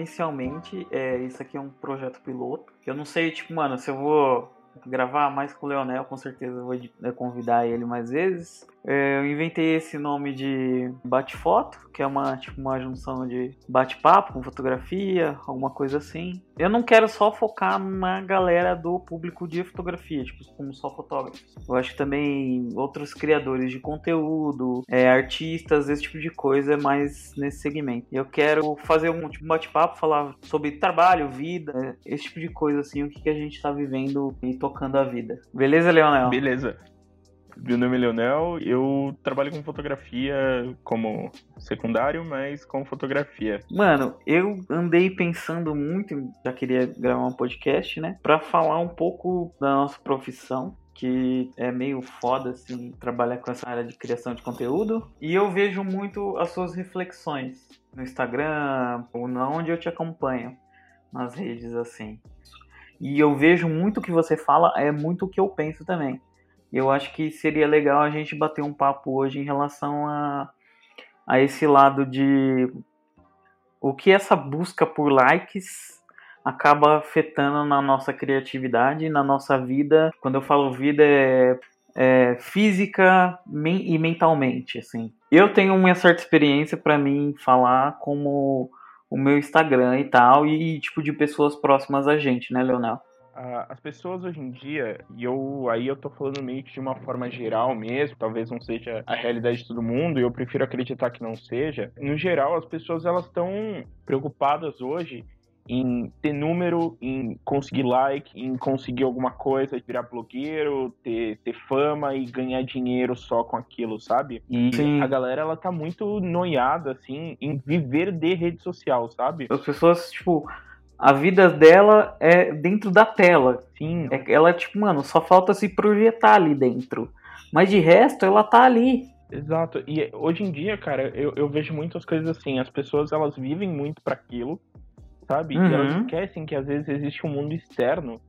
inicialmente, é, isso aqui é um projeto piloto. Eu não sei, tipo, mano, se eu vou gravar mais com o Leonel, com certeza vou é, convidar ele mais vezes. É, eu inventei esse nome de bate-foto, que é uma, tipo, uma junção de bate-papo com fotografia, alguma coisa assim. Eu não quero só focar na galera do público de fotografia, tipo, como só fotógrafos. Eu acho que também outros criadores de conteúdo, é, artistas, esse tipo de coisa é mais nesse segmento. Eu quero fazer um tipo, bate-papo, falar sobre trabalho, vida, esse tipo de coisa, assim, o que, que a gente tá vivendo e tocando a vida. Beleza, Leonel? Beleza. Meu nome é Leonel, eu trabalho com fotografia como secundário, mas com fotografia. Mano, eu andei pensando muito, já queria gravar um podcast, né? Pra falar um pouco da nossa profissão que é meio foda assim trabalhar com essa área de criação de conteúdo e eu vejo muito as suas reflexões no Instagram ou na onde eu te acompanho nas redes assim e eu vejo muito o que você fala é muito o que eu penso também eu acho que seria legal a gente bater um papo hoje em relação a, a esse lado de o que essa busca por likes acaba afetando na nossa criatividade, na nossa vida. Quando eu falo vida, é, é física e mentalmente, assim. Eu tenho uma certa experiência para mim falar como o meu Instagram e tal, e tipo de pessoas próximas a gente, né, Leonel? As pessoas hoje em dia, e eu aí eu tô falando meio que de uma forma geral mesmo, talvez não seja a realidade de todo mundo, e eu prefiro acreditar que não seja. No geral, as pessoas elas estão preocupadas hoje em ter número, em conseguir like, em conseguir alguma coisa, virar blogueiro, ter, ter fama e ganhar dinheiro só com aquilo, sabe? E Sim. a galera, ela tá muito noiada, assim, em viver de rede social, sabe? As pessoas, tipo, a vida dela é dentro da tela. Sim. É, ela, tipo, mano, só falta se projetar ali dentro. Mas de resto, ela tá ali. Exato. E hoje em dia, cara, eu, eu vejo muitas coisas assim. As pessoas, elas vivem muito para aquilo, sabe? Uhum. E elas uhum. esquecem que às vezes existe um mundo externo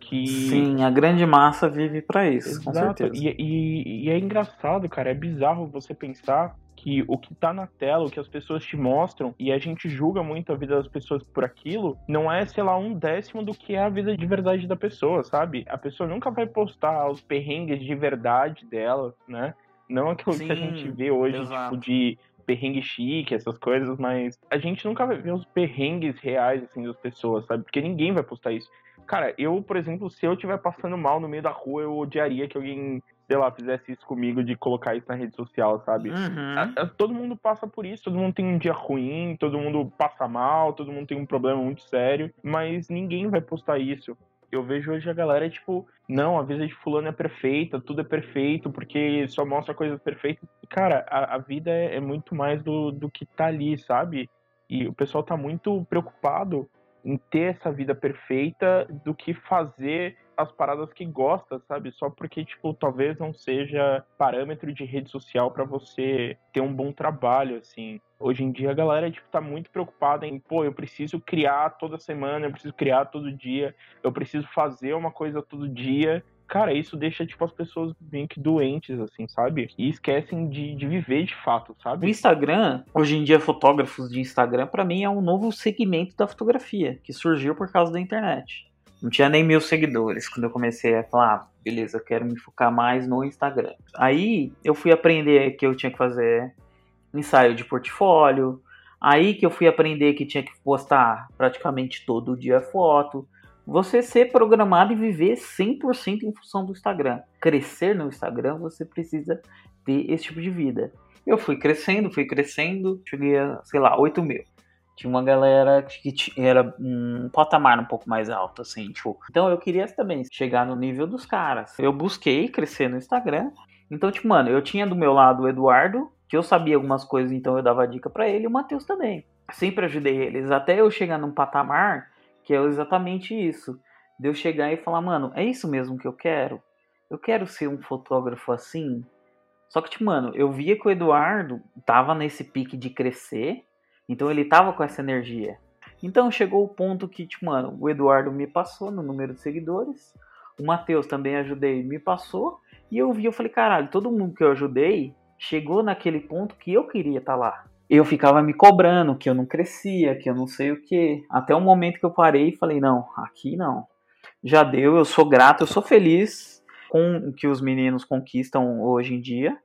que... Sim, a grande massa vive para isso, Exato. com certeza. E, e, e é engraçado, cara, é bizarro você pensar que o que tá na tela, o que as pessoas te mostram, e a gente julga muito a vida das pessoas por aquilo, não é, sei lá, um décimo do que é a vida de verdade da pessoa, sabe? A pessoa nunca vai postar os perrengues de verdade dela, né? Não aquilo Sim, que a gente vê hoje, exato. tipo, de perrengue chique, essas coisas, mas a gente nunca vai ver os perrengues reais, assim, das pessoas, sabe? Porque ninguém vai postar isso. Cara, eu, por exemplo, se eu estiver passando mal no meio da rua, eu odiaria que alguém sei lá, fizesse isso comigo de colocar isso na rede social, sabe? Uhum. A, a, todo mundo passa por isso, todo mundo tem um dia ruim, todo mundo passa mal, todo mundo tem um problema muito sério, mas ninguém vai postar isso. Eu vejo hoje a galera, tipo, não, a vida de fulano é perfeita, tudo é perfeito, porque só mostra coisas perfeitas. Cara, a, a vida é, é muito mais do, do que tá ali, sabe? E o pessoal tá muito preocupado em ter essa vida perfeita do que fazer as paradas que gosta, sabe? Só porque, tipo, talvez não seja parâmetro de rede social para você ter um bom trabalho, assim. Hoje em dia a galera, tipo, tá muito preocupada em, pô, eu preciso criar toda semana, eu preciso criar todo dia, eu preciso fazer uma coisa todo dia. Cara, isso deixa, tipo, as pessoas meio que doentes, assim, sabe? E esquecem de, de viver de fato, sabe? O Instagram, hoje em dia, fotógrafos de Instagram, para mim é um novo segmento da fotografia, que surgiu por causa da internet. Não tinha nem mil seguidores quando eu comecei a falar, ah, beleza, eu quero me focar mais no Instagram. Aí eu fui aprender que eu tinha que fazer ensaio de portfólio. Aí que eu fui aprender que tinha que postar praticamente todo dia foto. Você ser programado e viver 100% em função do Instagram. Crescer no Instagram, você precisa ter esse tipo de vida. Eu fui crescendo, fui crescendo, cheguei a, sei lá, 8 mil. Tinha uma galera que era um patamar um pouco mais alto, assim, tipo. Então eu queria também chegar no nível dos caras. Eu busquei crescer no Instagram. Então, tipo, mano, eu tinha do meu lado o Eduardo, que eu sabia algumas coisas, então eu dava dica para ele, e o Matheus também. Sempre ajudei eles, até eu chegar num patamar que é exatamente isso. De eu chegar e falar, mano, é isso mesmo que eu quero? Eu quero ser um fotógrafo assim? Só que, tipo, mano, eu via que o Eduardo tava nesse pique de crescer, então ele tava com essa energia. Então chegou o ponto que, tipo, mano, o Eduardo me passou no número de seguidores, o Matheus também ajudei, me passou, e eu vi, eu falei, caralho, todo mundo que eu ajudei chegou naquele ponto que eu queria estar tá lá. eu ficava me cobrando que eu não crescia, que eu não sei o que. Até o momento que eu parei e falei: não, aqui não. Já deu, eu sou grato, eu sou feliz com o que os meninos conquistam hoje em dia.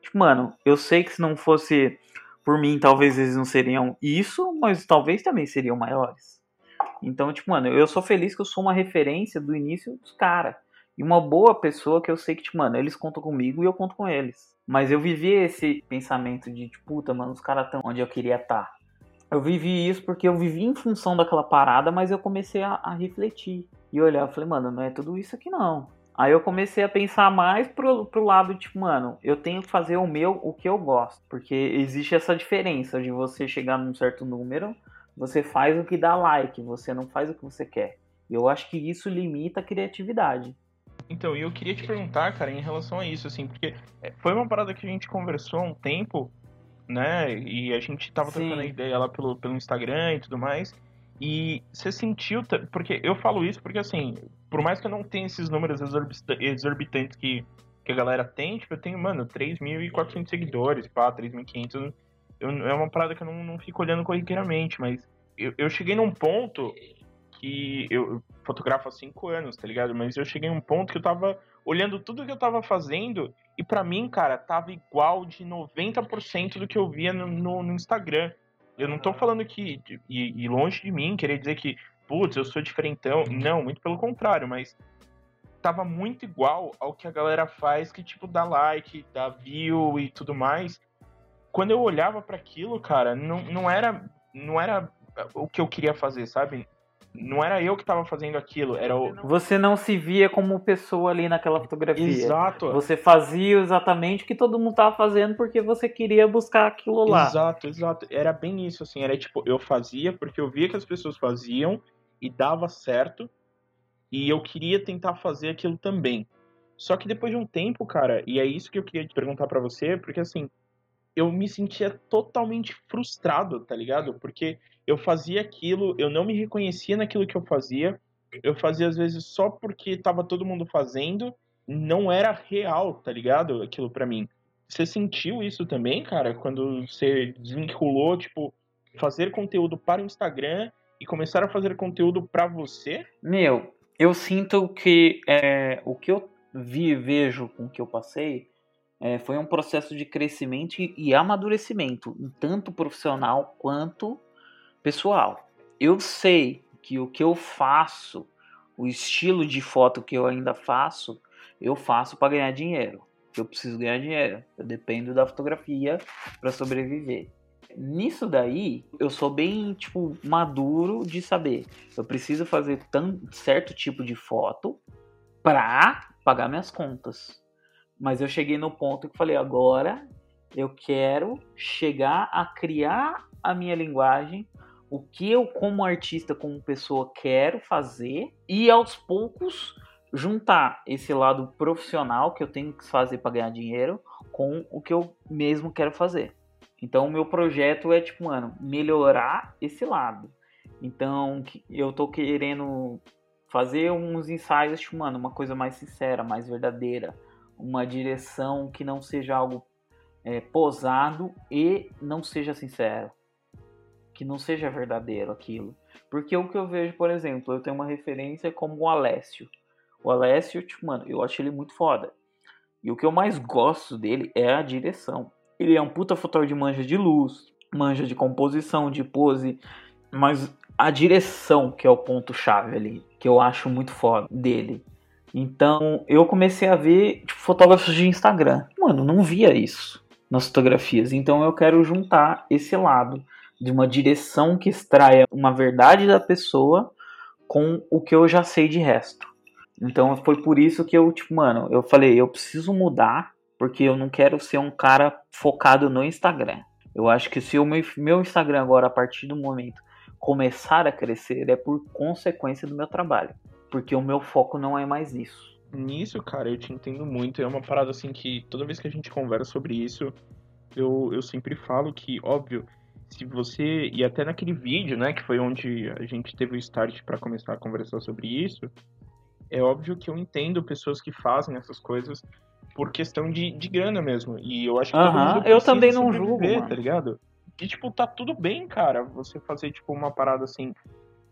Tipo, mano, eu sei que se não fosse por mim, talvez eles não seriam isso, mas talvez também seriam maiores. Então, tipo, mano, eu sou feliz que eu sou uma referência do início dos caras. E uma boa pessoa que eu sei que, tipo, mano, eles contam comigo e eu conto com eles. Mas eu vivi esse pensamento de, tipo, puta, mano, os caras estão onde eu queria estar. Tá. Eu vivi isso porque eu vivi em função daquela parada, mas eu comecei a, a refletir. E olhar, eu falei, mano, não é tudo isso aqui não. Aí eu comecei a pensar mais pro, pro lado, tipo, mano, eu tenho que fazer o meu, o que eu gosto. Porque existe essa diferença de você chegar num certo número, você faz o que dá like, você não faz o que você quer. E eu acho que isso limita a criatividade. Então, e eu queria te perguntar, cara, em relação a isso, assim, porque é, foi uma parada que a gente conversou há um tempo, né? E a gente tava Sim. trocando ideia lá pelo, pelo Instagram e tudo mais. E você sentiu. Porque eu falo isso porque, assim, por mais que eu não tenha esses números exorbitantes que, que a galera tem, tipo, eu tenho, mano, 3.400 seguidores, pá, 3.500. É uma parada que eu não, não fico olhando corriqueiramente, mas eu, eu cheguei num ponto que eu fotografo há cinco anos, tá ligado? Mas eu cheguei a um ponto que eu tava olhando tudo que eu tava fazendo e para mim, cara, tava igual de 90% do que eu via no, no, no, Instagram. Eu não tô falando que, e, e longe de mim, querer dizer que, putz, eu sou diferentão. Não, muito pelo contrário, mas tava muito igual ao que a galera faz, que tipo, dá like, dá view e tudo mais. Quando eu olhava para aquilo, cara, não, não era não era o que eu queria fazer, sabe? Não era eu que estava fazendo aquilo, era o... Você não se via como pessoa ali naquela fotografia. Exato. Você fazia exatamente o que todo mundo estava fazendo porque você queria buscar aquilo lá. Exato, exato. Era bem isso, assim, era tipo, eu fazia porque eu via que as pessoas faziam e dava certo e eu queria tentar fazer aquilo também. Só que depois de um tempo, cara, e é isso que eu queria te perguntar para você, porque assim, eu me sentia totalmente frustrado, tá ligado? Porque eu fazia aquilo, eu não me reconhecia naquilo que eu fazia. Eu fazia às vezes só porque tava todo mundo fazendo, não era real, tá ligado? Aquilo para mim. Você sentiu isso também, cara, quando você desvinculou, tipo, fazer conteúdo para o Instagram e começar a fazer conteúdo para você? Meu, eu sinto que é, o que eu vi vejo com o que eu passei é, foi um processo de crescimento e, e amadurecimento, tanto profissional quanto Pessoal, eu sei que o que eu faço, o estilo de foto que eu ainda faço, eu faço para ganhar dinheiro. Eu preciso ganhar dinheiro. Eu dependo da fotografia para sobreviver. Nisso daí, eu sou bem, tipo, maduro de saber. Eu preciso fazer tão, certo tipo de foto para pagar minhas contas. Mas eu cheguei no ponto que falei, agora eu quero chegar a criar a minha linguagem o que eu, como artista, como pessoa, quero fazer e aos poucos juntar esse lado profissional que eu tenho que fazer para ganhar dinheiro com o que eu mesmo quero fazer. Então, o meu projeto é, tipo, mano, melhorar esse lado. Então, eu tô querendo fazer uns ensaios, tipo, mano, uma coisa mais sincera, mais verdadeira. Uma direção que não seja algo é, posado e não seja sincero que não seja verdadeiro aquilo. Porque o que eu vejo, por exemplo, eu tenho uma referência como o Alessio. O Alessio, tipo, mano, eu acho ele muito foda. E o que eu mais gosto dele é a direção. Ele é um puta fotógrafo de manja de luz, manja de composição, de pose, mas a direção que é o ponto chave ali, que eu acho muito foda dele. Então, eu comecei a ver tipo, fotógrafos de Instagram. Mano, não via isso nas fotografias. Então, eu quero juntar esse lado de uma direção que extraia uma verdade da pessoa com o que eu já sei de resto. Então foi por isso que eu, tipo, mano, eu falei, eu preciso mudar, porque eu não quero ser um cara focado no Instagram. Eu acho que se o meu, meu Instagram agora, a partir do momento, começar a crescer, é por consequência do meu trabalho. Porque o meu foco não é mais nisso. Nisso, cara, eu te entendo muito. É uma parada assim que toda vez que a gente conversa sobre isso, eu, eu sempre falo que, óbvio, se você e até naquele vídeo, né, que foi onde a gente teve o start para começar a conversar sobre isso, é óbvio que eu entendo pessoas que fazem essas coisas por questão de, de grana mesmo. E eu acho que uh -huh. eu também não julgo, mano. tá ligado? que, tipo, tá tudo bem, cara, você fazer, tipo, uma parada assim.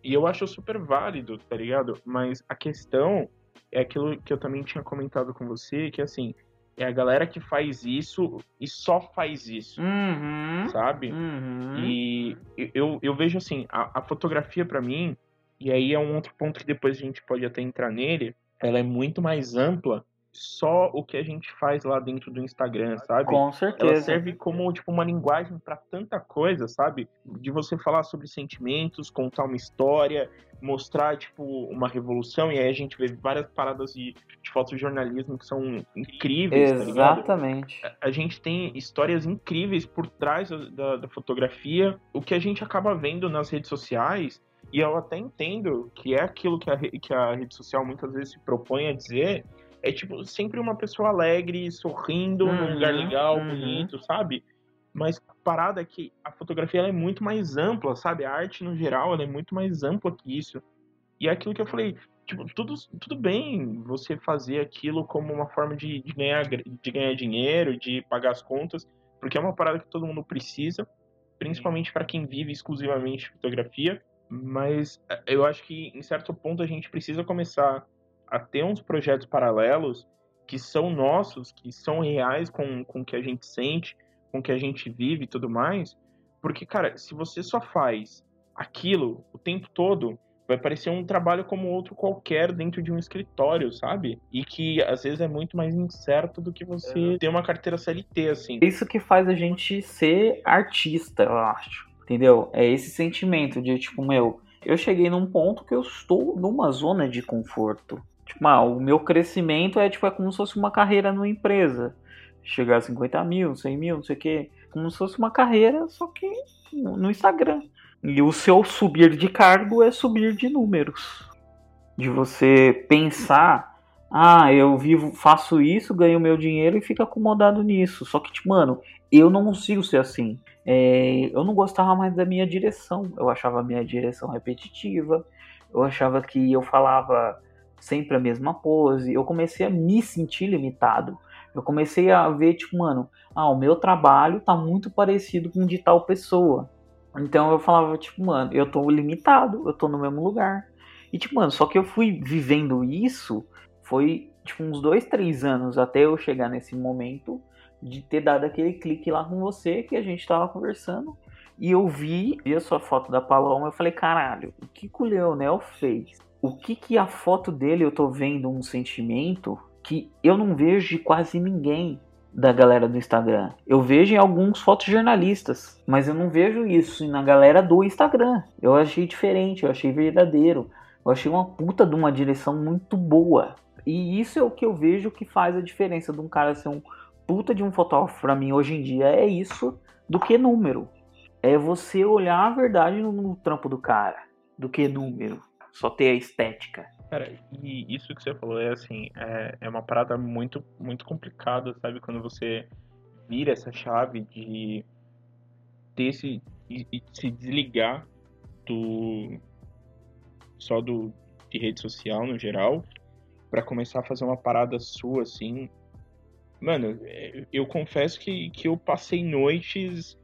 E eu acho super válido, tá ligado? Mas a questão é aquilo que eu também tinha comentado com você, que assim, é a galera que faz isso e só faz isso, uhum, sabe? Uhum. E eu, eu vejo assim, a, a fotografia para mim, e aí é um outro ponto que depois a gente pode até entrar nele, ela é muito mais ampla só o que a gente faz lá dentro do Instagram, sabe? Com certeza. Ela serve como tipo uma linguagem para tanta coisa, sabe? De você falar sobre sentimentos, contar uma história, mostrar tipo uma revolução e aí a gente vê várias paradas de, de fotojornalismo que são incríveis, tá Exatamente. Tá a gente tem histórias incríveis por trás da, da fotografia. O que a gente acaba vendo nas redes sociais e eu até entendo que é aquilo que a, que a rede social muitas vezes se propõe a dizer, é tipo sempre uma pessoa alegre, sorrindo, uhum, num lugar legal, uhum. bonito, sabe? Mas a parada é que a fotografia é muito mais ampla, sabe? A arte no geral é muito mais ampla que isso. E é aquilo que eu falei, tipo, tudo, tudo bem você fazer aquilo como uma forma de, de, ganhar, de ganhar dinheiro, de pagar as contas, porque é uma parada que todo mundo precisa, principalmente para quem vive exclusivamente de fotografia. Mas é, eu acho que em certo ponto a gente precisa começar a ter uns projetos paralelos que são nossos, que são reais com, com o que a gente sente, com o que a gente vive e tudo mais. Porque, cara, se você só faz aquilo o tempo todo, vai parecer um trabalho como outro qualquer dentro de um escritório, sabe? E que às vezes é muito mais incerto do que você é. ter uma carteira CLT, assim. Isso que faz a gente ser artista, eu acho. Entendeu? É esse sentimento de tipo, meu, eu cheguei num ponto que eu estou numa zona de conforto. Tipo, ah, o meu crescimento é tipo é como se fosse uma carreira numa empresa. Chegar a 50 mil, 100 mil, não sei o quê. Como se fosse uma carreira, só que no Instagram. E o seu subir de cargo é subir de números. De você pensar, ah, eu vivo, faço isso, ganho meu dinheiro e fico acomodado nisso. Só que, tipo, mano, eu não consigo ser assim. É, eu não gostava mais da minha direção. Eu achava a minha direção repetitiva. Eu achava que eu falava sempre a mesma pose. Eu comecei a me sentir limitado. Eu comecei a ver, tipo, mano, ah, o meu trabalho tá muito parecido com o de tal pessoa. Então eu falava, tipo, mano, eu tô limitado, eu tô no mesmo lugar. E, tipo, mano, só que eu fui vivendo isso, foi, tipo, uns dois, três anos até eu chegar nesse momento de ter dado aquele clique lá com você que a gente tava conversando. E eu vi, vi a sua foto da Paloma, eu falei, caralho, o que, que o Leonel fez? O que que a foto dele eu tô vendo um sentimento que eu não vejo de quase ninguém da galera do Instagram. Eu vejo em alguns fotojornalistas, mas eu não vejo isso na galera do Instagram. Eu achei diferente, eu achei verdadeiro. Eu achei uma puta de uma direção muito boa. E isso é o que eu vejo que faz a diferença de um cara ser um puta de um fotógrafo para mim hoje em dia é isso do que número. É você olhar a verdade no, no trampo do cara, do que número só ter a estética. Cara, e isso que você falou é assim, é, é uma parada muito, muito complicada, sabe? Quando você vira essa chave de ter esse. e, se desligar do. só do de rede social no geral, para começar a fazer uma parada sua, assim. Mano, é, eu confesso que, que eu passei noites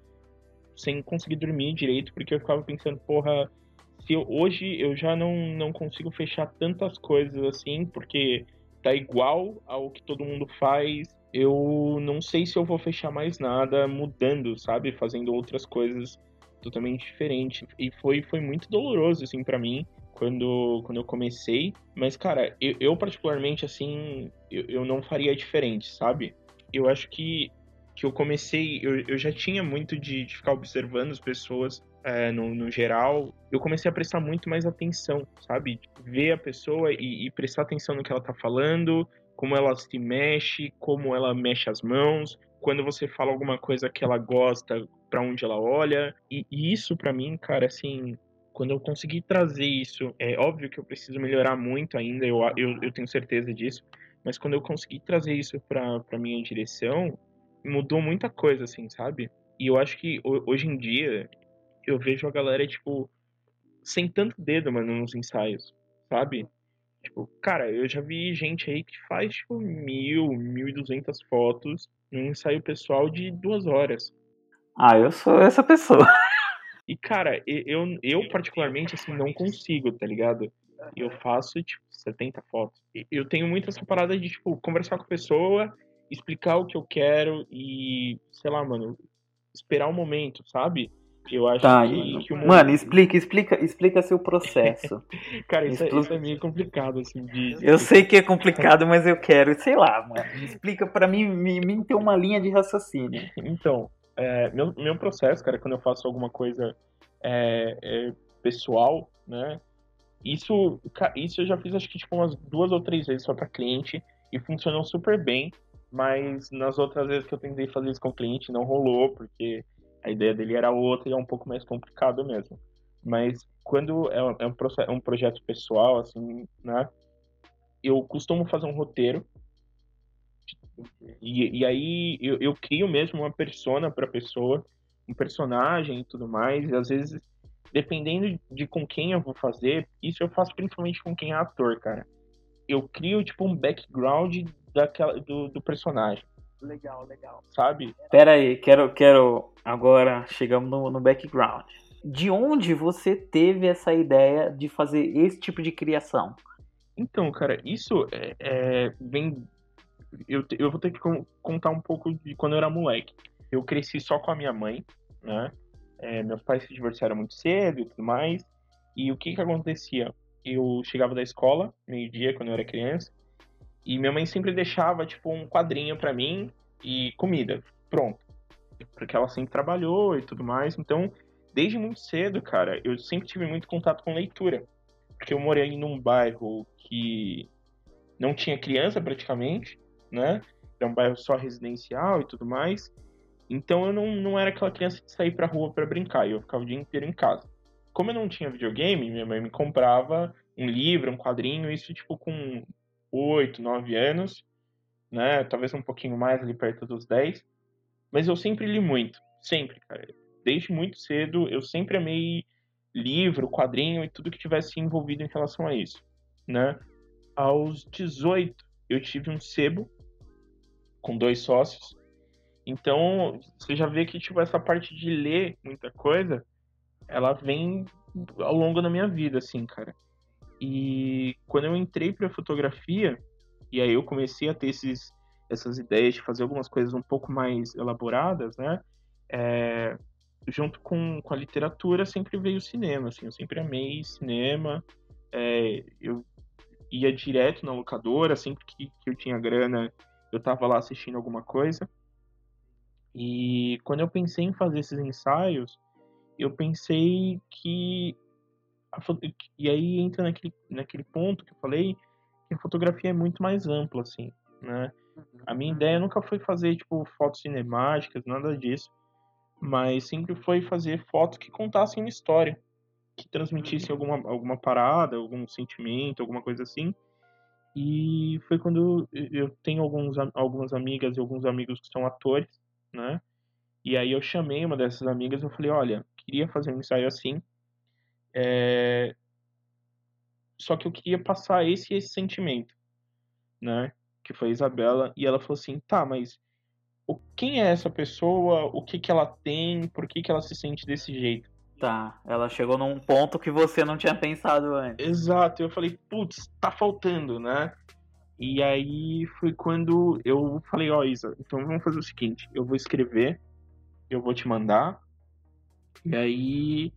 sem conseguir dormir direito, porque eu ficava pensando, porra, eu, hoje eu já não, não consigo fechar tantas coisas assim, porque tá igual ao que todo mundo faz. Eu não sei se eu vou fechar mais nada mudando, sabe? Fazendo outras coisas totalmente diferentes. E foi, foi muito doloroso, assim, para mim, quando, quando eu comecei. Mas, cara, eu, eu particularmente, assim, eu, eu não faria diferente, sabe? Eu acho que, que eu comecei, eu, eu já tinha muito de, de ficar observando as pessoas é, no, no, geral, eu comecei a prestar muito mais atenção, sabe? Ver a pessoa e, e, prestar atenção no que ela tá falando, como ela se mexe, como ela mexe as mãos, quando você fala alguma coisa que ela gosta, para onde ela olha. E, e isso, para mim, cara, assim, quando eu consegui trazer isso, é óbvio que eu preciso melhorar muito ainda, eu, eu, eu tenho certeza disso, mas quando eu consegui trazer isso pra, pra minha direção, mudou muita coisa, assim, sabe? E eu acho que hoje em dia, eu vejo a galera, tipo, sem tanto dedo, mano, nos ensaios, sabe? Tipo, cara, eu já vi gente aí que faz, tipo, mil, mil e duzentas fotos num ensaio pessoal de duas horas. Ah, eu sou essa pessoa. E, cara, eu, eu particularmente, assim, não consigo, tá ligado? Eu faço, tipo, 70 fotos. Eu tenho muito essa parada de, tipo, conversar com a pessoa, explicar o que eu quero e, sei lá, mano, esperar o um momento, sabe? Eu acho tá, que, que o momento... Mano, explica, explica, explica seu processo. Cara, isso, é, isso, é, meio complicado, assim, de... Eu sei que é complicado, mas eu quero, sei lá, mano. Explica para mim, me, me ter uma linha de raciocínio. Então, é, meu, meu processo, cara, quando eu faço alguma coisa é, é, pessoal, né? Isso, isso eu já fiz acho que tipo umas duas ou três vezes só para cliente e funcionou super bem, mas nas outras vezes que eu tentei fazer isso com o cliente não rolou, porque a ideia dele era outra e é um pouco mais complicado mesmo. Mas quando é um, é um, é um projeto pessoal, assim, né? Eu costumo fazer um roteiro e, e aí eu, eu crio mesmo uma persona para a pessoa, um personagem e tudo mais. E às vezes, dependendo de com quem eu vou fazer, isso eu faço principalmente com quem é ator, cara. Eu crio tipo um background daquela, do, do personagem. Legal, legal. Sabe? Pera aí, quero, quero. Agora chegamos no, no background. De onde você teve essa ideia de fazer esse tipo de criação? Então, cara, isso é, é, vem eu, eu vou ter que contar um pouco de quando eu era moleque. Eu cresci só com a minha mãe, né? É, meus pais se divorciaram muito cedo e tudo mais. E o que que acontecia? Eu chegava da escola, meio-dia, quando eu era criança, e minha mãe sempre deixava, tipo, um quadrinho para mim e comida. Pronto. Porque ela sempre trabalhou e tudo mais. Então, desde muito cedo, cara, eu sempre tive muito contato com leitura. Porque eu morei num bairro que não tinha criança praticamente, né? É um bairro só residencial e tudo mais. Então eu não, não era aquela criança de sair pra rua para brincar, eu ficava o dia inteiro em casa. Como eu não tinha videogame, minha mãe me comprava um livro, um quadrinho, isso tipo com 8, 9 anos, né? Talvez um pouquinho mais ali perto dos 10. Mas eu sempre li muito, sempre, cara. Desde muito cedo eu sempre amei livro, quadrinho e tudo que tivesse envolvido em relação a isso, né? Aos 18 eu tive um sebo com dois sócios. Então, você já vê que tipo essa parte de ler muita coisa, ela vem ao longo da minha vida, assim, cara. E quando eu entrei para fotografia, e aí eu comecei a ter esses, essas ideias de fazer algumas coisas um pouco mais elaboradas, né? É, junto com, com a literatura sempre veio o cinema, assim, eu sempre amei cinema. É, eu ia direto na locadora, sempre que, que eu tinha grana, eu tava lá assistindo alguma coisa. E quando eu pensei em fazer esses ensaios, eu pensei que. E aí entra naquele, naquele ponto que eu falei que a fotografia é muito mais ampla, assim, né? A minha ideia nunca foi fazer, tipo, fotos cinemáticas, nada disso. Mas sempre foi fazer fotos que contassem uma história. Que transmitissem alguma, alguma parada, algum sentimento, alguma coisa assim. E foi quando eu tenho alguns, algumas amigas e alguns amigos que são atores, né? E aí eu chamei uma dessas amigas e falei, olha, queria fazer um ensaio assim, é... só que eu queria passar esse esse sentimento, né? Que foi a Isabela, e ela falou assim, tá, mas o, quem é essa pessoa, o que que ela tem, por que que ela se sente desse jeito? Tá, ela chegou num ponto que você não tinha pensado antes. Exato, eu falei, putz, tá faltando, né? E aí foi quando eu falei, ó, oh, Isa, então vamos fazer o seguinte, eu vou escrever, eu vou te mandar, e aí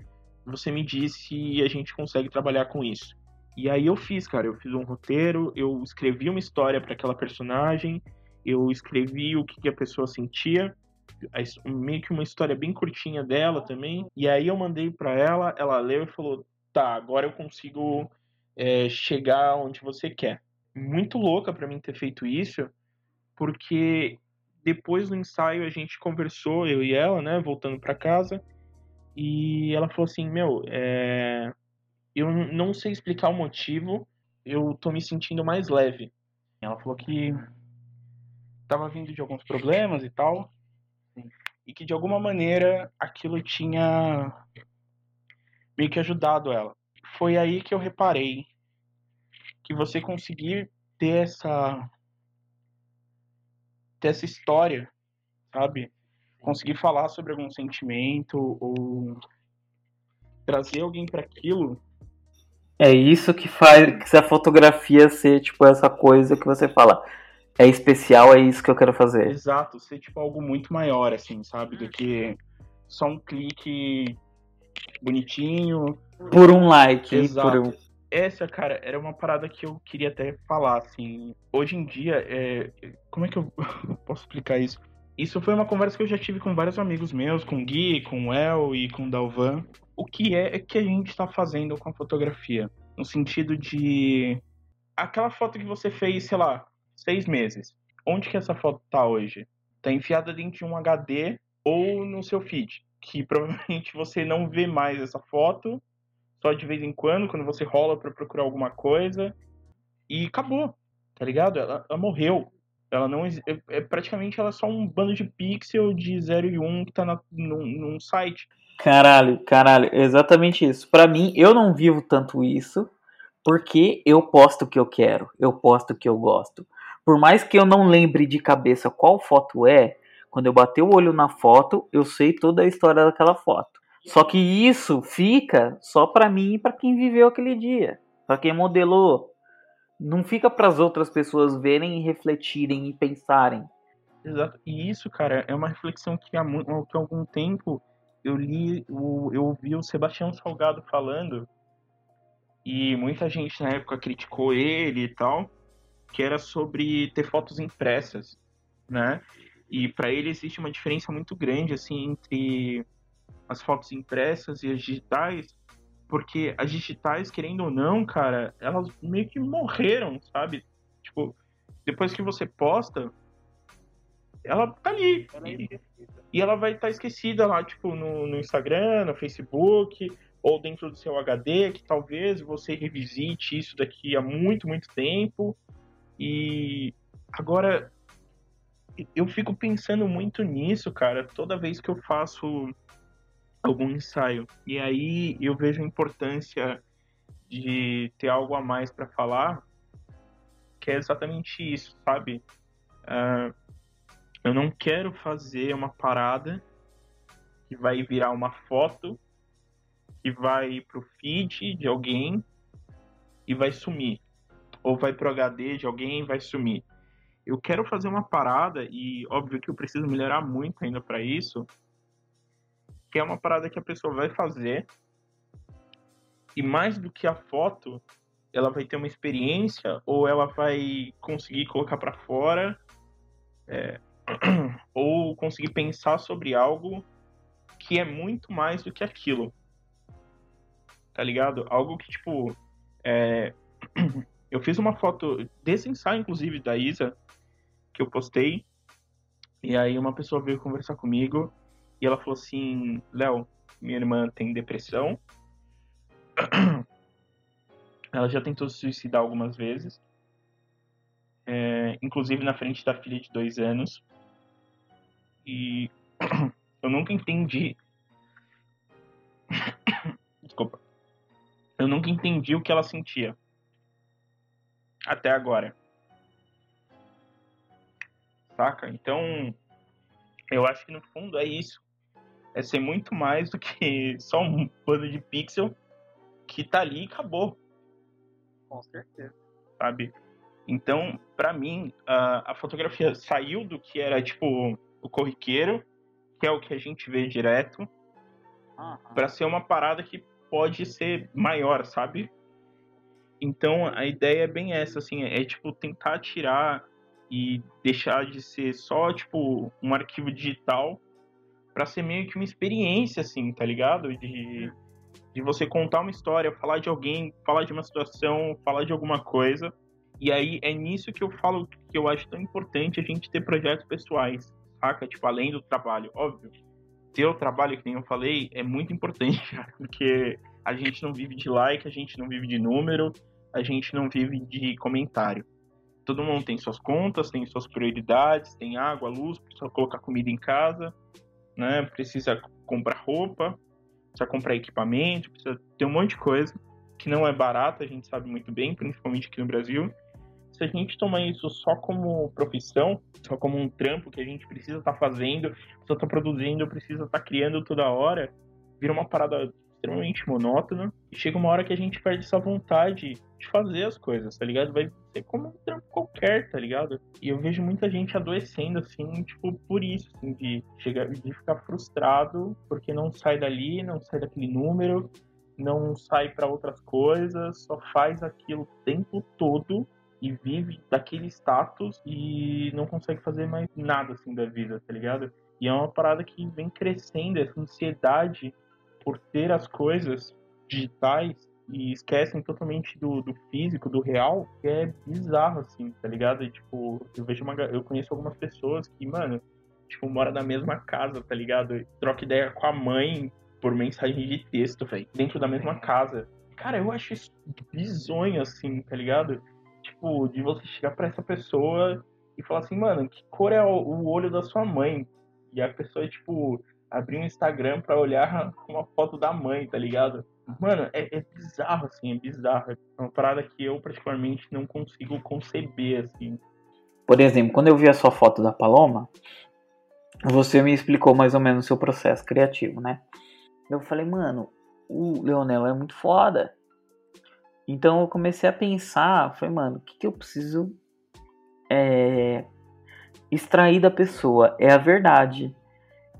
você me diz se a gente consegue trabalhar com isso. E aí eu fiz, cara, eu fiz um roteiro, eu escrevi uma história para aquela personagem, eu escrevi o que a pessoa sentia, meio que uma história bem curtinha dela também. E aí eu mandei para ela, ela leu e falou: tá, agora eu consigo é, chegar onde você quer. Muito louca para mim ter feito isso, porque depois do ensaio a gente conversou, eu e ela, né, voltando para casa, e ela falou assim: Meu, é... eu não sei explicar o motivo, eu tô me sentindo mais leve. Ela falou que tava vindo de alguns problemas e tal, e que de alguma maneira aquilo tinha meio que ajudado ela. Foi aí que eu reparei que você conseguir ter essa ter essa história, sabe? Conseguir falar sobre algum sentimento ou trazer alguém para aquilo. É isso que faz a fotografia ser tipo essa coisa que você fala. É especial, é isso que eu quero fazer. Exato, ser tipo algo muito maior, assim, sabe? Do que só um clique bonitinho. Por um like. Exato. Por um... Essa, cara, era uma parada que eu queria até falar, assim. Hoje em dia, é... como é que eu posso explicar isso? Isso foi uma conversa que eu já tive com vários amigos meus, com o Gui, com o El e com o Dalvan. O que é que a gente está fazendo com a fotografia? No sentido de. Aquela foto que você fez, sei lá, seis meses. Onde que essa foto tá hoje? Tá enfiada dentro de um HD ou no seu feed. Que provavelmente você não vê mais essa foto, só de vez em quando, quando você rola para procurar alguma coisa. E acabou, tá ligado? Ela, ela morreu. Ela não é, é, praticamente ela é só um bando de pixel de 0 e 1 um que tá na, num, num site. Caralho, caralho, exatamente isso. Para mim, eu não vivo tanto isso, porque eu posto o que eu quero, eu posto o que eu gosto. Por mais que eu não lembre de cabeça qual foto é, quando eu bater o olho na foto, eu sei toda a história daquela foto. Só que isso fica só para mim e para quem viveu aquele dia, para quem modelou, não fica para as outras pessoas verem e refletirem e pensarem. Exato. E isso, cara, é uma reflexão que há, que há algum tempo eu li, eu ouvi o Sebastião Salgado falando e muita gente na época criticou ele e tal, que era sobre ter fotos impressas, né? E para ele existe uma diferença muito grande assim entre as fotos impressas e as digitais, porque as digitais, querendo ou não, cara, elas meio que morreram, sabe? Tipo, depois que você posta, ela tá ali. E, e ela vai estar tá esquecida lá, tipo, no, no, Instagram, no Facebook, ou dentro do seu HD, que talvez você revisite isso daqui a muito, muito tempo. E agora eu fico pensando muito nisso, cara, toda vez que eu faço algum ensaio. E aí eu vejo a importância de ter algo a mais para falar, que é exatamente isso, sabe? Uh, eu não quero fazer uma parada que vai virar uma foto, que vai pro feed de alguém e vai sumir. Ou vai pro HD de alguém e vai sumir. Eu quero fazer uma parada, e óbvio que eu preciso melhorar muito ainda para isso, que é uma parada que a pessoa vai fazer e mais do que a foto, ela vai ter uma experiência ou ela vai conseguir colocar para fora é, ou conseguir pensar sobre algo que é muito mais do que aquilo. Tá ligado? Algo que, tipo, é... eu fiz uma foto desse ensaio, inclusive, da Isa, que eu postei, e aí uma pessoa veio conversar comigo e ela falou assim: Léo, minha irmã tem depressão. Ela já tentou se suicidar algumas vezes. É, inclusive na frente da filha de dois anos. E eu nunca entendi. Desculpa. Eu nunca entendi o que ela sentia. Até agora. Saca? Então, eu acho que no fundo é isso é ser muito mais do que só um bando de pixel que tá ali e acabou. Com certeza. Sabe? Então, para mim, a, a, fotografia saiu do que era tipo o corriqueiro, que é o que a gente vê direto, uhum. para ser uma parada que pode ser maior, sabe? Então, a ideia é bem essa, assim, é, é tipo tentar tirar e deixar de ser só tipo um arquivo digital para ser meio que uma experiência, assim, tá ligado? De, de você contar uma história, falar de alguém, falar de uma situação, falar de alguma coisa. E aí é nisso que eu falo que eu acho tão importante a gente ter projetos pessoais, saca? Tipo, além do trabalho, óbvio. Ter o trabalho, que nem eu falei, é muito importante, porque a gente não vive de like, a gente não vive de número, a gente não vive de comentário. Todo mundo tem suas contas, tem suas prioridades, tem água, luz, precisa colocar comida em casa né? Precisa comprar roupa, precisa comprar equipamento, precisa ter um monte de coisa que não é barata, a gente sabe muito bem, principalmente aqui no Brasil. se a gente toma isso só como profissão, só como um trampo que a gente precisa estar tá fazendo, só tá produzindo, precisa estar tá criando toda hora, vira uma parada extremamente monótona e chega uma hora que a gente perde essa vontade de fazer as coisas, tá ligado? Vai ser como um trampo qualquer, tá ligado? E eu vejo muita gente adoecendo, assim, tipo, por isso, assim, de, chegar, de ficar frustrado porque não sai dali, não sai daquele número, não sai para outras coisas, só faz aquilo o tempo todo e vive daquele status e não consegue fazer mais nada assim da vida, tá ligado? E é uma parada que vem crescendo, essa ansiedade por ter as coisas digitais e esquecem totalmente do, do físico, do real, que é bizarro, assim, tá ligado? E, tipo, eu vejo uma. Eu conheço algumas pessoas que, mano, tipo, mora na mesma casa, tá ligado? Troca ideia com a mãe por mensagem de texto, velho, dentro da mesma casa. Cara, eu acho isso bizonho, assim, tá ligado? Tipo, de você chegar pra essa pessoa e falar assim, mano, que cor é o olho da sua mãe? E a pessoa, tipo, abrir um Instagram pra olhar uma foto da mãe, tá ligado? Mano, é, é, bizarro, assim, é bizarro. É uma parada que eu, particularmente, não consigo conceber, assim. Por exemplo, quando eu vi a sua foto da Paloma, você me explicou mais ou menos o seu processo criativo, né? Eu falei, mano, o Leonel é muito foda. Então eu comecei a pensar, falei, mano, o que, que eu preciso é, extrair da pessoa? É a verdade.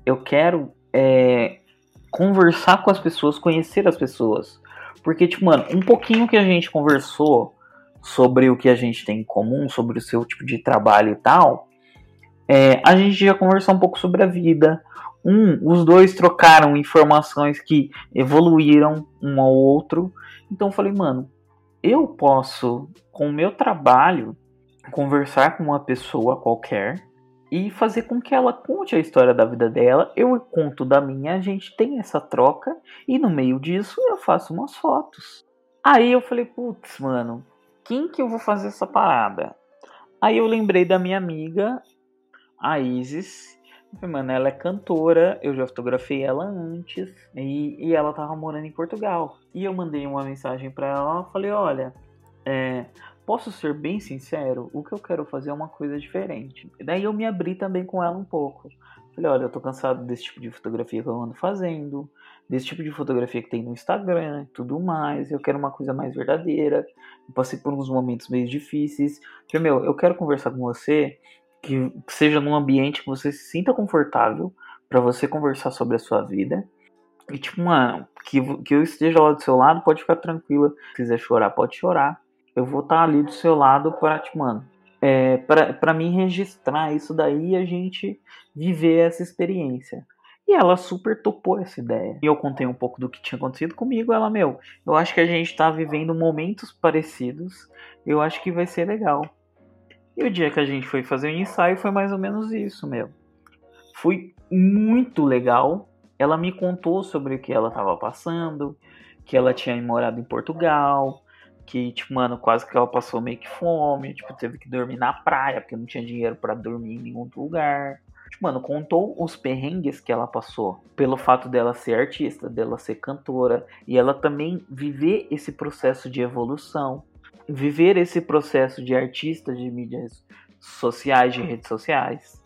Eu quero é, conversar com as pessoas, conhecer as pessoas. Porque, tipo, mano, um pouquinho que a gente conversou sobre o que a gente tem em comum, sobre o seu tipo de trabalho e tal, é, a gente já conversou um pouco sobre a vida, um, os dois trocaram informações que evoluíram um ao outro. Então eu falei, mano, eu posso, com o meu trabalho, conversar com uma pessoa qualquer e fazer com que ela conte a história da vida dela. Eu conto da minha, a gente tem essa troca e no meio disso eu faço umas fotos. Aí eu falei, putz, mano, quem que eu vou fazer essa parada? Aí eu lembrei da minha amiga, a Isis, Mano, ela é cantora, eu já fotografei ela antes e, e ela tava morando em Portugal. E eu mandei uma mensagem para ela, falei, olha, é, posso ser bem sincero, o que eu quero fazer é uma coisa diferente. Daí eu me abri também com ela um pouco. Falei, olha, eu tô cansado desse tipo de fotografia que eu ando fazendo, desse tipo de fotografia que tem no Instagram e tudo mais. Eu quero uma coisa mais verdadeira. Eu passei por uns momentos meio difíceis. Falei, meu, eu quero conversar com você que seja num ambiente que você se sinta confortável para você conversar sobre a sua vida. E tipo, mano, que, que eu esteja lá do seu lado, pode ficar tranquila. Se quiser chorar, pode chorar. Eu vou estar tá ali do seu lado para, tipo, mano, é, para mim registrar isso daí e a gente viver essa experiência. E ela super topou essa ideia. E eu contei um pouco do que tinha acontecido comigo. Ela, meu, eu acho que a gente tá vivendo momentos parecidos. Eu acho que vai ser legal. E o dia que a gente foi fazer o ensaio foi mais ou menos isso, meu. Foi muito legal. Ela me contou sobre o que ela estava passando, que ela tinha morado em Portugal, que, tipo, mano, quase que ela passou meio que fome, tipo, teve que dormir na praia, porque não tinha dinheiro para dormir em nenhum lugar. Tipo, mano, contou os perrengues que ela passou, pelo fato dela ser artista, dela ser cantora, e ela também viver esse processo de evolução viver esse processo de artista de mídias sociais, de redes sociais.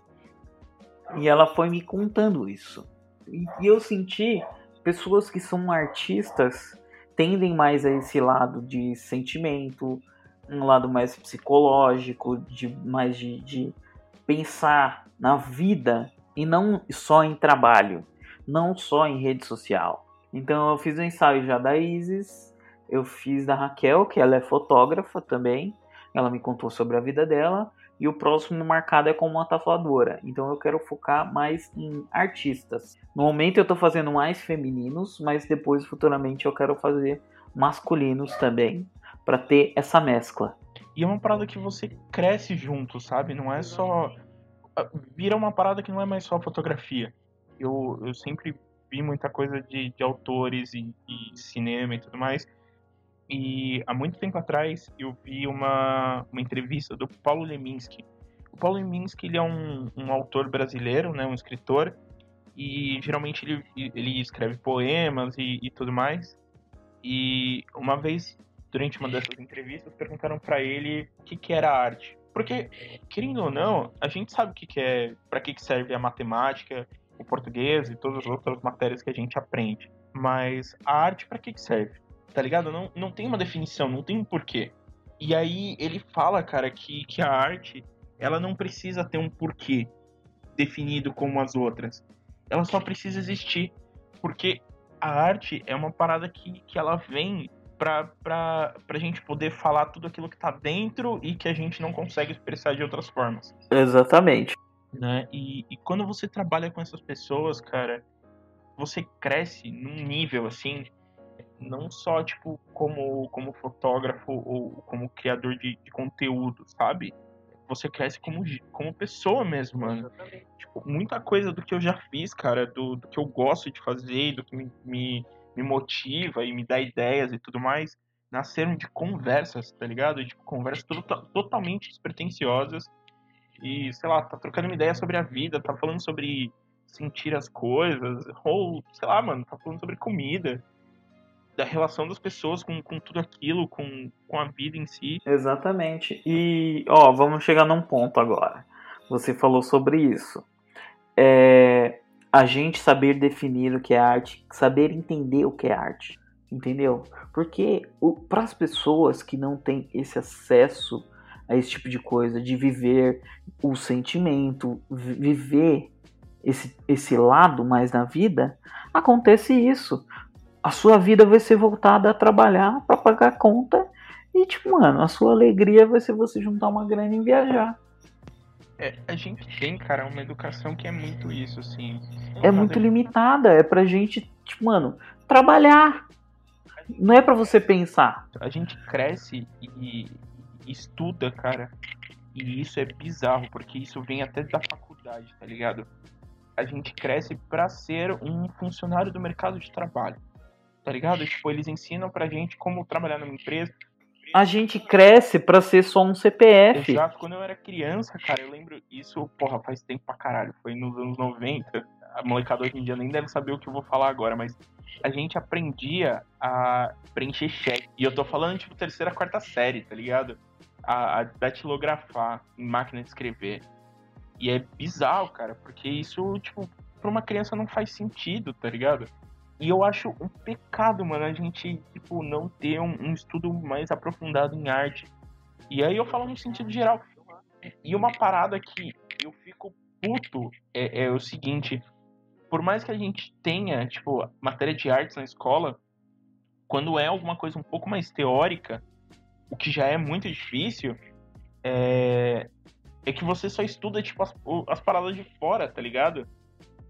E ela foi me contando isso. E, eu senti pessoas que são artistas tendem mais a esse lado de sentimento, um lado mais psicológico, de mais de, de pensar na vida e não só em trabalho, não só em rede social. Então eu fiz um ensaio já da Isis, eu fiz da Raquel, que ela é fotógrafa também. Ela me contou sobre a vida dela. E o próximo marcado é como uma tatuadora. Então eu quero focar mais em artistas. No momento eu estou fazendo mais femininos, mas depois futuramente eu quero fazer masculinos também, para ter essa mescla. E é uma parada que você cresce junto, sabe? Não é só. Ah, vira uma parada que não é mais só fotografia. Eu, eu sempre vi muita coisa de, de autores e, e cinema e tudo mais e há muito tempo atrás eu vi uma, uma entrevista do Paulo Leminski. O Paulo Leminski ele é um, um autor brasileiro, né, um escritor, e geralmente ele, ele escreve poemas e, e tudo mais. E uma vez durante uma dessas entrevistas, perguntaram para ele o que, que era arte. Porque, querendo ou não, a gente sabe o que, que é, para que, que serve a matemática, o português e todas as outras matérias que a gente aprende. Mas a arte, para que, que serve? Tá ligado? Não, não tem uma definição, não tem um porquê. E aí ele fala, cara, que, que a arte, ela não precisa ter um porquê definido como as outras. Ela só precisa existir. Porque a arte é uma parada que, que ela vem pra, pra, pra gente poder falar tudo aquilo que tá dentro e que a gente não consegue expressar de outras formas. Exatamente. Né? E, e quando você trabalha com essas pessoas, cara, você cresce num nível assim, não só tipo como, como fotógrafo ou como criador de, de conteúdo, sabe? Você cresce como, como pessoa mesmo, mano. Tipo, muita coisa do que eu já fiz, cara, do, do que eu gosto de fazer, do que me, me me motiva e me dá ideias e tudo mais, nasceram de conversas, tá ligado? De conversas totalmente despretensiosas. E, sei lá, tá trocando uma ideia sobre a vida, tá falando sobre sentir as coisas, ou, sei lá, mano, tá falando sobre comida, da relação das pessoas com, com tudo aquilo, com, com a vida em si. Exatamente. E, ó, vamos chegar num ponto agora. Você falou sobre isso. É, a gente saber definir o que é arte, saber entender o que é arte, entendeu? Porque para as pessoas que não têm esse acesso a esse tipo de coisa, de viver o sentimento, viver esse, esse lado mais na vida, acontece isso. A sua vida vai ser voltada a trabalhar para pagar a conta e, tipo, mano, a sua alegria vai ser você juntar uma grana e viajar. É, a gente tem, cara, uma educação que é muito isso, assim. É muito limitada. É pra gente, tipo, mano, trabalhar. Não é para você pensar. A gente cresce e, estuda, cara. E isso é bizarro, porque isso vem até da faculdade, tá ligado? A gente cresce para ser um funcionário do mercado de trabalho. Tá ligado? Tipo, eles ensinam pra gente como trabalhar numa empresa, a gente cresce para ser só um CPF. Exato, quando eu era criança, cara, eu lembro isso, porra, faz tempo pra caralho, foi nos anos 90. A molecada hoje em dia nem deve saber o que eu vou falar agora, mas a gente aprendia a preencher cheque. E eu tô falando, tipo, terceira, quarta série, tá ligado? A, a datilografar em máquina de escrever. E é bizarro, cara, porque isso, tipo, pra uma criança não faz sentido, tá ligado? E eu acho um pecado, mano, a gente, tipo, não ter um, um, estudo mais aprofundado em arte. E aí eu falo no sentido geral. E uma parada que eu fico puto é, é o seguinte: por mais que a gente tenha, tipo, matéria de artes na escola, quando é alguma coisa um pouco mais teórica, o que já é muito difícil, é, é que você só estuda, tipo, as, as paradas de fora, tá ligado?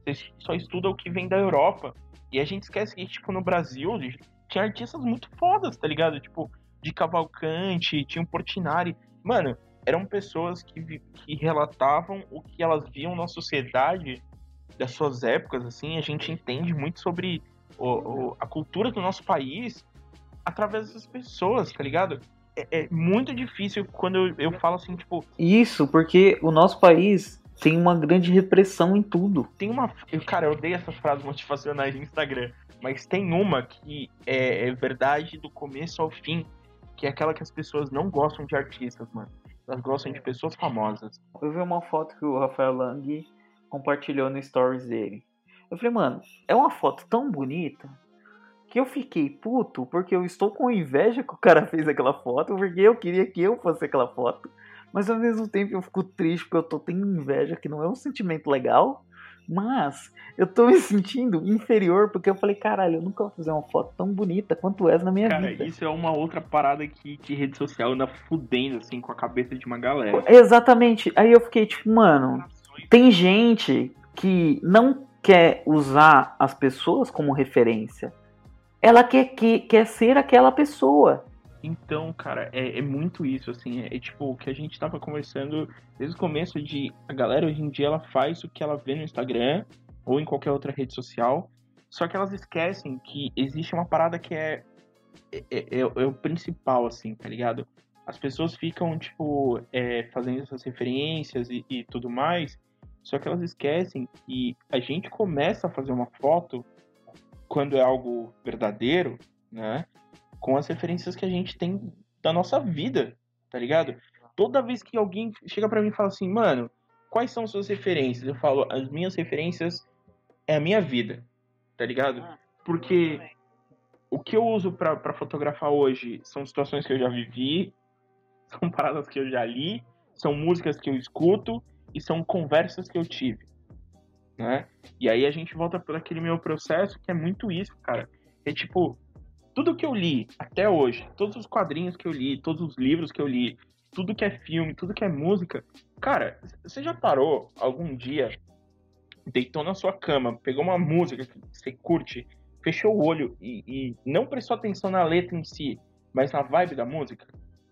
Você só estuda o que vem da Europa. E a gente esquece que, tipo, no Brasil tinha artistas muito fodas, tá ligado? Tipo, de Cavalcante, tinha o Portinari. Mano, eram pessoas que, que relatavam o que elas viam na sociedade das suas épocas, assim. A gente entende muito sobre o, o, a cultura do nosso país através dessas pessoas, tá ligado? É, é muito difícil quando eu, eu falo assim, tipo. Isso, porque o nosso país tem uma grande repressão em tudo. Tem uma. Cara, eu odeio essas frases motivacionais no Instagram. Mas tem uma que é, é, verdade do começo ao fim. Que é aquela que as pessoas não gostam de artistas, mano. Elas gostam de pessoas famosas. Eu vi uma foto que o Rafael Lang compartilhou no stories dele. Eu falei, mano, é uma foto tão bonita que eu fiquei puto porque eu estou com inveja que o cara fez aquela foto, porque eu queria que eu fosse aquela foto. Mas ao mesmo tempo eu fico triste porque eu tô tendo inveja, que não é um sentimento legal. Mas eu tô me sentindo inferior porque eu falei, caralho, eu nunca vou fazer uma foto tão bonita quanto essa na minha Cara, vida. Isso é uma outra parada que, que rede social anda fudendo, assim, com a cabeça de uma galera. Exatamente. Aí eu fiquei tipo, mano, tem gente que não quer usar as pessoas como referência. Ela quer, que, quer ser aquela pessoa. Então, cara, é, é muito isso, assim, é, é, tipo o que a gente tava conversando desde o começo de a galera hoje em dia ela faz o que ela vê no Instagram ou em qualquer outra rede social, só que elas esquecem que existe uma parada que é, é, é, é o principal, assim, tá ligado? As pessoas ficam, tipo, é, fazendo essas referências e, e tudo mais, só que elas esquecem que a gente começa a fazer uma foto quando é algo verdadeiro, né? Com as referências que a gente tem da nossa vida, tá ligado? Toda vez que alguém chega para mim e fala assim, mano, quais são suas referências? Eu falo, as minhas referências é a minha vida, tá ligado? Ah, Porque o que eu uso para fotografar hoje são situações que eu já vivi, são paradas que eu já li, são músicas que eu escuto e são conversas que eu tive, né? E aí a gente volta por aquele meu processo que é muito isso, cara. É tipo, tudo que eu li até hoje, todos os quadrinhos que eu li, todos os livros que eu li, tudo que é filme, tudo que é música, cara, você já parou algum dia, deitou na sua cama, pegou uma música que você curte, fechou o olho e, e não prestou atenção na letra em si, mas na vibe da música?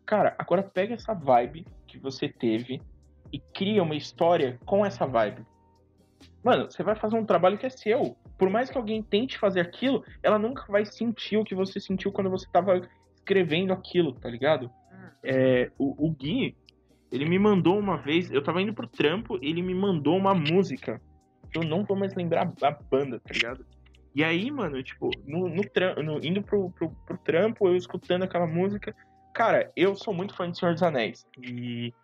Cara, agora pega essa vibe que você teve e cria uma história com essa vibe. Mano, você vai fazer um trabalho que é seu. Por mais que alguém tente fazer aquilo, ela nunca vai sentir o que você sentiu quando você tava escrevendo aquilo, tá ligado? Hum. É, o, o Gui, ele me mandou uma vez, eu tava indo pro trampo, ele me mandou uma música. Eu não vou mais lembrar a banda, tá ligado? E aí, mano, tipo, no, no, no indo pro, pro, pro trampo, eu escutando aquela música, Cara, eu sou muito fã de Senhor dos Anéis. E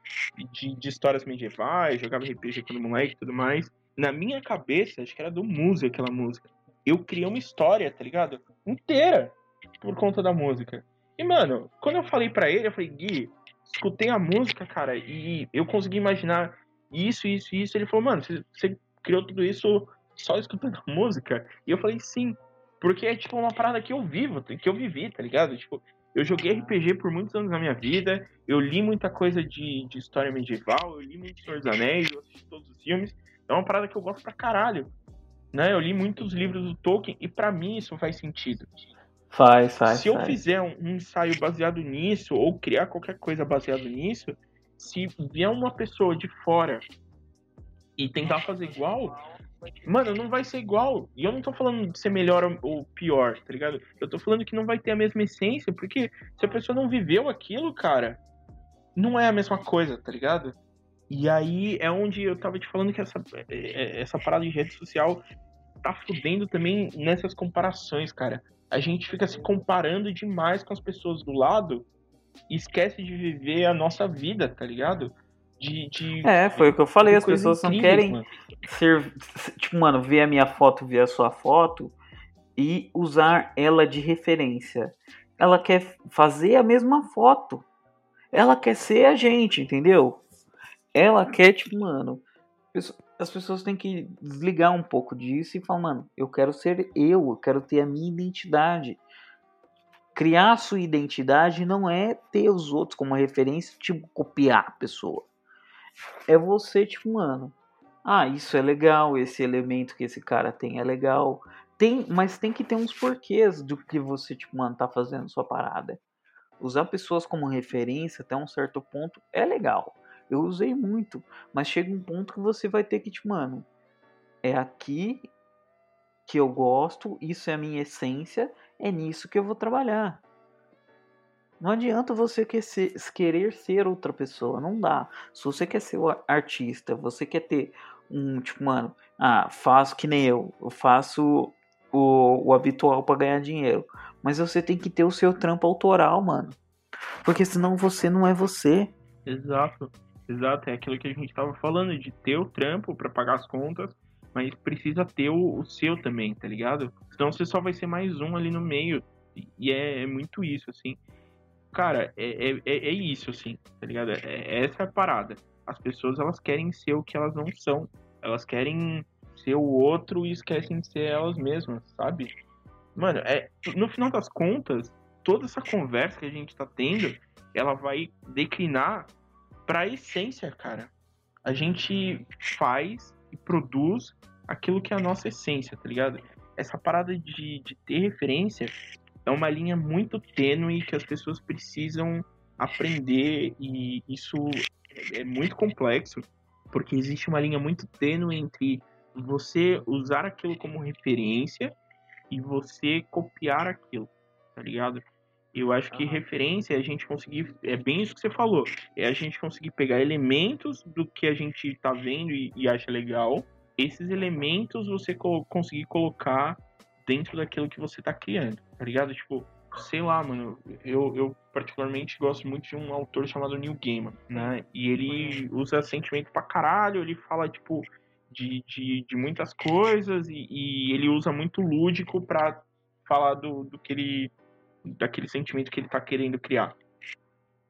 de, de histórias medievais, jogava RPG quando moleque e tudo mais. Na minha cabeça, acho que era do Muse aquela música. Eu criei uma história, tá ligado? Inteira por conta da música. E, mano, quando eu falei para ele, eu falei, Gui, escutei a música, cara, e eu consegui imaginar isso, isso, isso. Ele falou, mano, você, criou tudo isso só escutando a música? E eu falei, sim. Porque é tipo uma parada que eu vivo, que eu vivi, tá ligado? Tipo, eu joguei RPG por muitos anos na minha vida, eu li muita coisa de, de história medieval, eu li muito Senhor dos Anéis, eu assisti todos os filmes. É uma parada que eu gosto pra caralho. Né? Eu li muitos livros do Tolkien e para mim isso faz sentido. Faz, faz. Se eu fizer um, um, ensaio baseado nisso, ou criar qualquer coisa baseado nisso, se vier uma pessoa de fora e tentar fazer igual, Mano, não vai ser igual. E eu não tô falando de ser melhor ou pior, tá ligado? Eu tô falando que não vai ter a mesma essência, porque se a pessoa não viveu aquilo, cara, não é a mesma coisa, tá ligado? E aí é onde eu tava te falando que essa, é, é, essa parada de rede social tá fudendo também nessas comparações, cara. A gente fica se comparando demais com as pessoas do lado e esquece de viver a nossa vida, tá ligado? De, de, é, foi o que eu falei, as pessoas não querem mano. ser. Tipo, mano, ver a minha foto, ver a sua foto e usar ela de referência. Ela quer fazer a mesma foto. Ela quer ser a gente, entendeu? Ela quer, tipo, mano. As pessoas têm que desligar um pouco disso e falar, mano, eu quero ser eu, eu quero ter a minha identidade. Criar sua identidade não é ter os outros como referência, tipo, copiar a pessoa é você, tipo, mano, ah, isso é legal, esse elemento que esse cara tem é legal. Tem, mas tem que ter uns porquês do que você, tipo, mano, tá fazendo sua parada. Usar pessoas como referência até um certo ponto é legal. Eu usei muito, mas chega um ponto que você vai ter que, tipo, mano, é aqui que eu gosto, isso é a minha essência, é nisso que eu vou trabalhar. Não adianta você querer ser outra pessoa, não dá. Se você quer ser o artista, você quer ter um, tipo, mano, ah, faço que nem eu, eu faço o, o habitual para ganhar dinheiro. Mas você tem que ter o seu trampo autoral, mano. Porque senão você não é você. Exato, exato. É aquilo que a gente tava falando, de ter o trampo para pagar as contas, mas precisa ter o, o, seu também, tá ligado? Senão você só vai ser mais um ali no meio. E é, é muito isso, assim cara, é, é, é, é isso, assim, tá ligado? É, é, essa é a parada. As pessoas, elas querem ser o que elas não são. Elas querem ser o outro e esquecem de ser elas mesmas, sabe? Mano, é, no final das contas, toda essa conversa que a gente tá tendo, ela vai declinar pra essência, cara. A gente faz e produz aquilo que é a nossa essência, tá ligado? Essa parada de, de ter referência é uma linha muito tênue que as pessoas precisam aprender e isso é muito complexo, porque existe uma linha muito tênue entre você usar aquilo como referência e você copiar aquilo, tá ligado? Eu acho que referência é a gente conseguir. É bem isso que você falou. É a gente conseguir pegar elementos do que a gente tá vendo e, e acha legal. Esses elementos você co conseguir colocar dentro daquilo que você tá criando, tá ligado? Tipo, sei lá, mano, eu, eu particularmente gosto muito de um autor chamado Neil Gaiman, né? E ele usa sentimento pra caralho, ele fala, tipo, de, de, de muitas coisas e, e, ele usa muito lúdico pra falar do, do que ele. Daquele sentimento que ele tá querendo criar.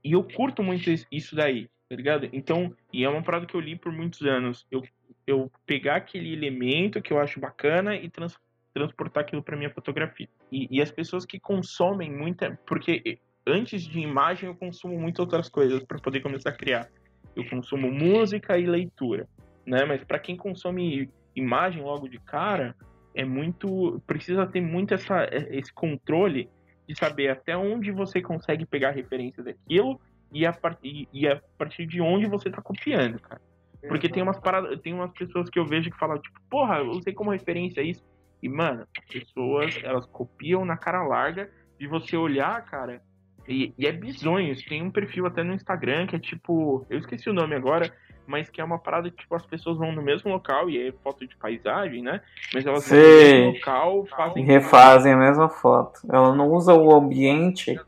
E eu curto muito isso daí, tá ligado? Então, e é uma parada que eu li por muitos anos. Eu, eu pegar aquele elemento que eu acho bacana e trans, transportar aquilo para minha fotografia. E, e, as pessoas que consomem muita. Porque antes de imagem eu consumo muitas outras coisas para poder começar a criar. Eu consumo música e leitura, né? Mas para quem consome imagem logo de cara, é muito. Precisa ter muito essa, esse controle de saber até onde você consegue pegar referência daquilo e a, partir, e a partir de onde você está copiando, cara. Porque tem umas paradas, tem umas pessoas que eu vejo que falam, tipo, porra, eu usei como referência isso. E, mano, as pessoas, elas copiam na cara larga de você olhar, cara. E, e é bizonho. Tem um perfil até no Instagram que é tipo. Eu esqueci o nome agora, mas que é uma parada que tipo, as pessoas vão no mesmo local, e é foto de paisagem, né? Mas elas Sim. vão no mesmo local, fazem. Refazem a mesma foto. Ela não usa o ambiente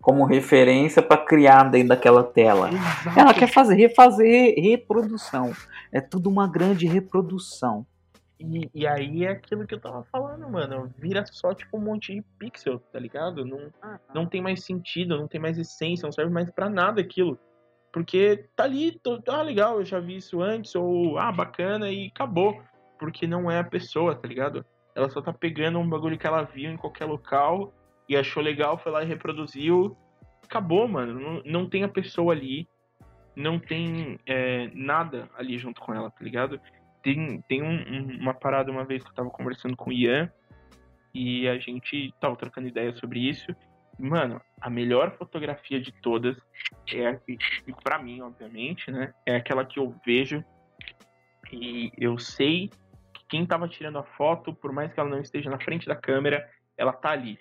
como referência para criar dentro daquela tela. Exato. Ela quer fazer, refazer reprodução. É tudo uma grande reprodução. E, e aí é aquilo que eu tava falando, mano. Vira só tipo um monte de pixel, tá ligado? Não, ah, tá. não tem mais sentido, não tem mais essência, não serve mais para nada aquilo. Porque tá ali, tô, ah, legal, eu já vi isso antes, ou ah, bacana, e acabou. Porque não é a pessoa, tá ligado? Ela só tá pegando um bagulho que ela viu em qualquer local e achou legal, foi lá e reproduziu. Acabou, mano. Não, não tem a pessoa ali, não tem é, nada ali junto com ela, tá ligado? Tem, tem um, um, uma parada uma vez que eu tava conversando com o Ian e a gente tava trocando ideia sobre isso. Mano, a melhor fotografia de todas é, para mim, obviamente, né? É aquela que eu vejo e eu sei que quem tava tirando a foto, por mais que ela não esteja na frente da câmera, ela tá ali.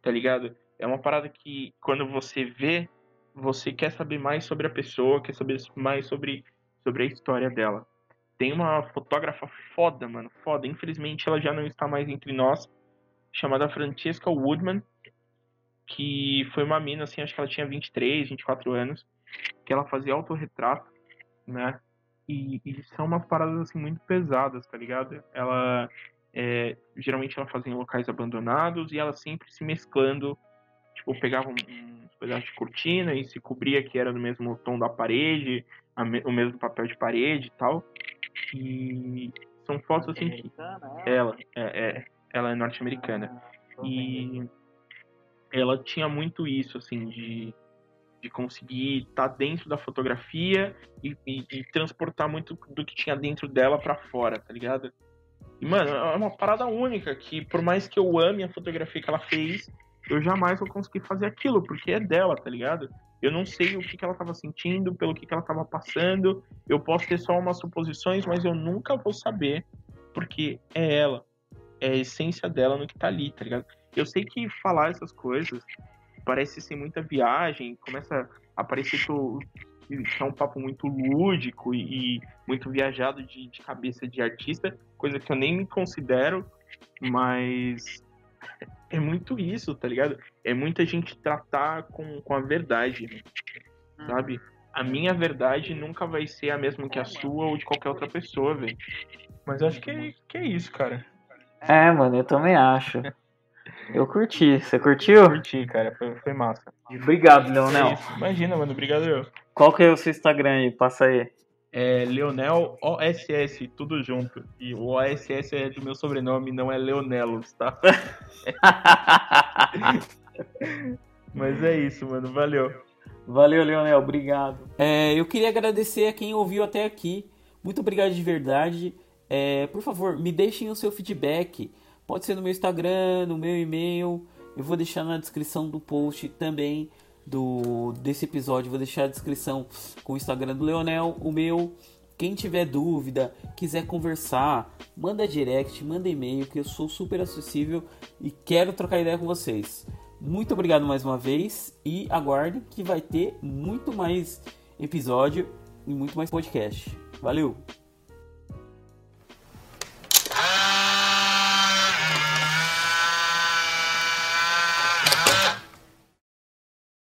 Tá ligado? É uma parada que quando você vê, você quer saber mais sobre a pessoa, quer saber mais sobre, sobre a história dela. Tem uma fotógrafa foda, mano, foda. Infelizmente ela já não está mais entre nós, chamada Francesca Woodman que foi uma mina, assim, acho que ela tinha 23, 24 anos, que ela fazia autorretrato, né? E, e são umas paradas, assim, muito pesadas, tá ligado? Ela, é, geralmente ela fazia em locais abandonados e ela sempre se mesclando, tipo, pegava um, um pedaço de cortina e se cobria que era do mesmo tom da parede, me, o mesmo papel de parede e tal. E são fotos, assim, que... Ela, é, é, ela é norte-americana. Ah, e ela tinha muito isso, assim, de, de conseguir estar tá dentro da fotografia e, e, e, transportar muito do que tinha dentro dela para fora, tá ligado? E, mano, é uma parada única que, por mais que eu ame a fotografia que ela fez, eu jamais vou conseguir fazer aquilo, porque é dela, tá ligado? Eu não sei o que, que ela estava sentindo, pelo que, que ela estava passando. Eu posso ter só umas suposições, mas eu nunca vou saber, porque é ela. É a essência dela no que tá ali, tá ligado? Eu sei que falar essas coisas parece ser muita viagem, começa a parecer que, é um papo muito lúdico e, e muito viajado de, de, cabeça de artista, coisa que eu nem me considero, mas é muito isso, tá ligado? É muita gente tratar com, com a verdade, sabe? A minha verdade nunca vai ser a mesma que a sua ou de qualquer outra pessoa, velho. Mas acho que é, que é isso, cara. É, mano, eu também acho. Eu curti. Você curtiu? Eu curti, cara. Foi, foi massa. Obrigado, Leonel. É Imagina, mano. Obrigado eu. Qual que é o seu Instagram aí? Passa aí. É Leonel OSS, tudo junto. E o OSS é do meu sobrenome, não é Leonelos, tá? Mas é isso, mano. Valeu. Valeu, Leonel. Obrigado. É, eu queria agradecer a quem ouviu até aqui. Muito obrigado de verdade. É, por favor, me deixem o seu feedback. Pode ser no meu Instagram, no meu e-mail. Eu vou deixar na descrição do post também do desse episódio. Vou deixar a descrição com o Instagram do Leonel, o meu. Quem tiver dúvida, quiser conversar, manda direct, manda e-mail, que eu sou super acessível e quero trocar ideia com vocês. Muito obrigado mais uma vez e aguarde que vai ter muito mais episódio e muito mais podcast. Valeu!